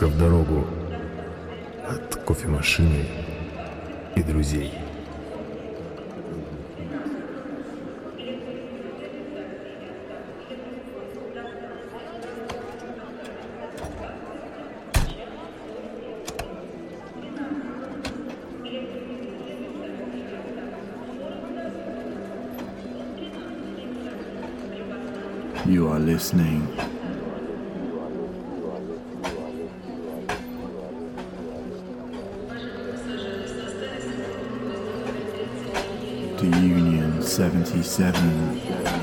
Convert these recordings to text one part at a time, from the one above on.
Музыка в дорогу. От кофемашины и друзей. You are listening 77.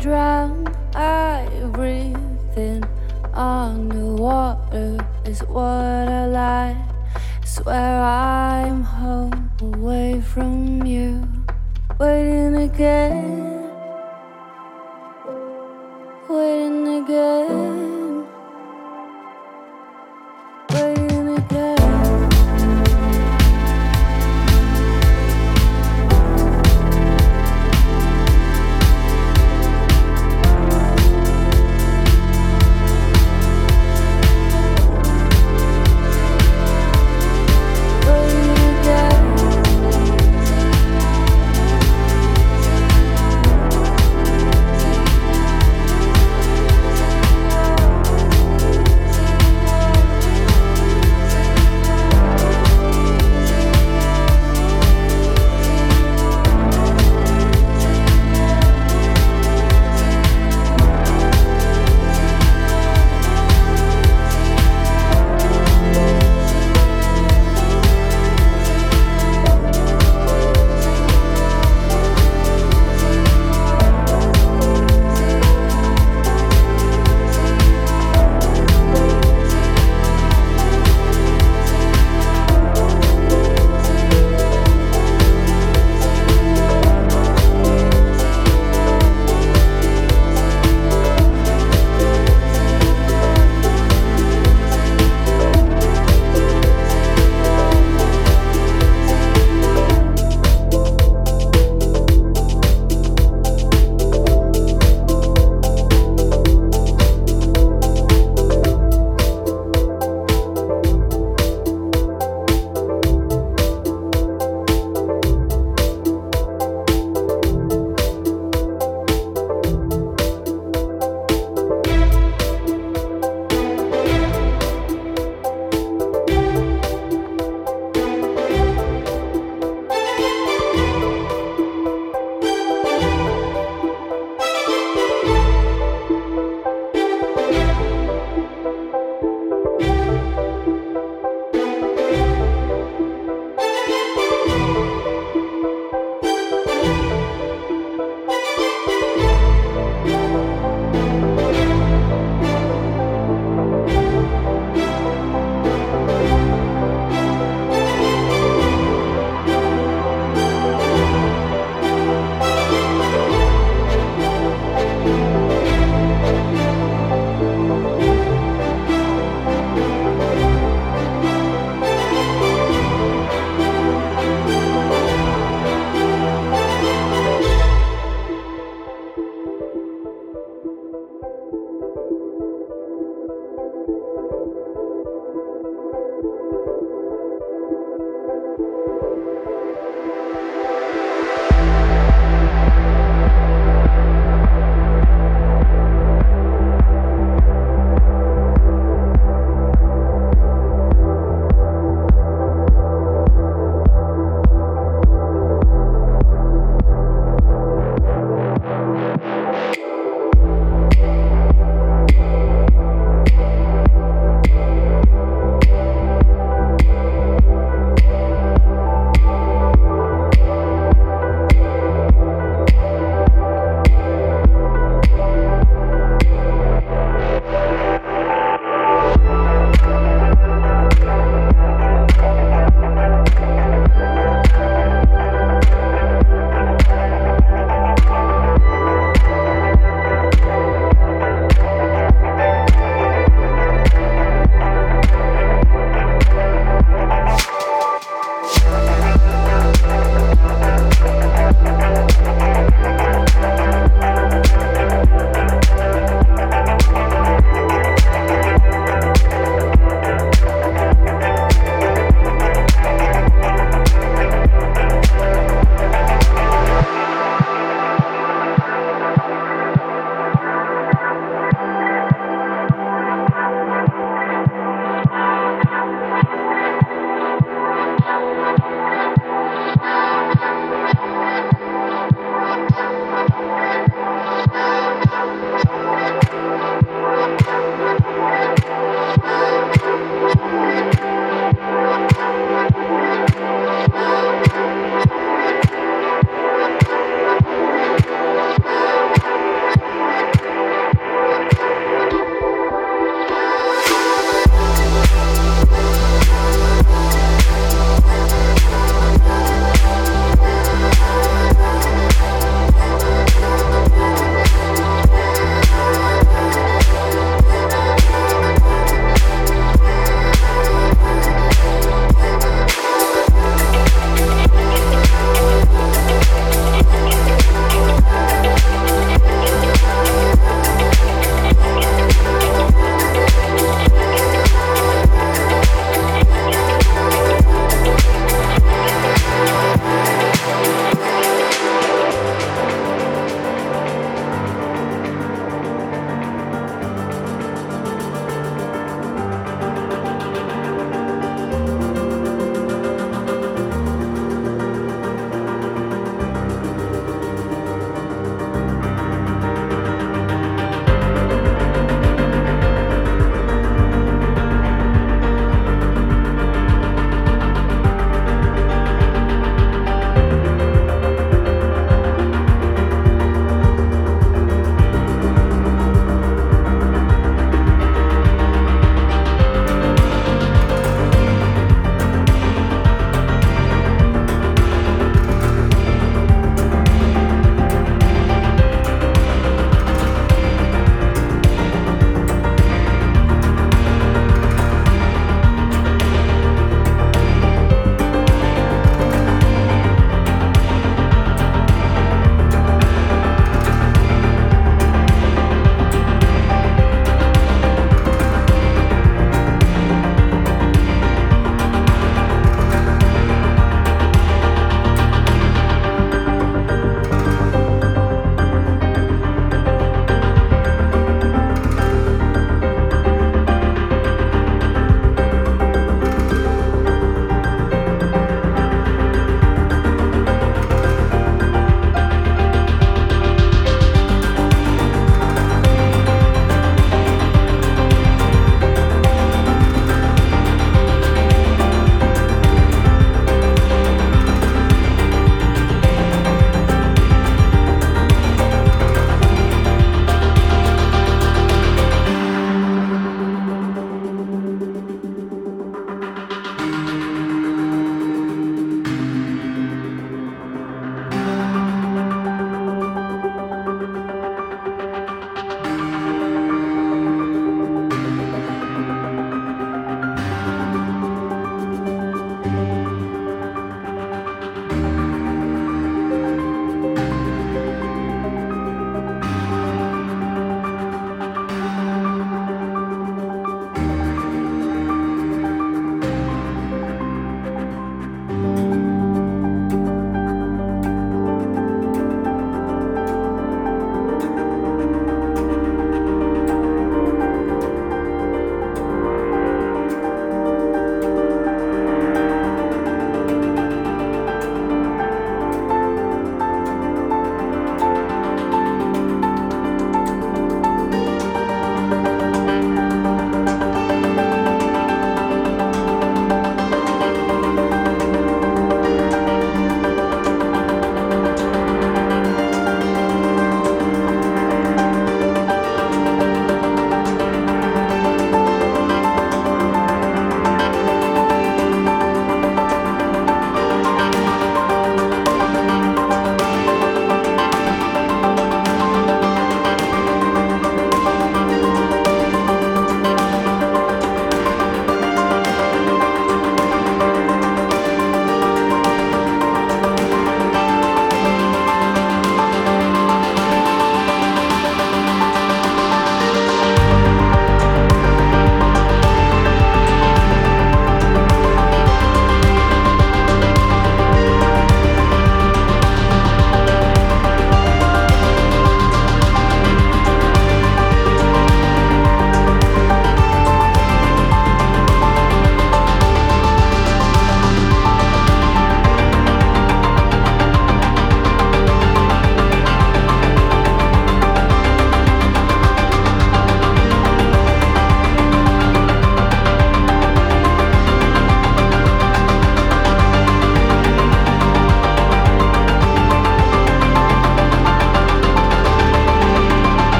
drown. I breathe in underwater is what I like. Swear I'm home away from you, waiting again.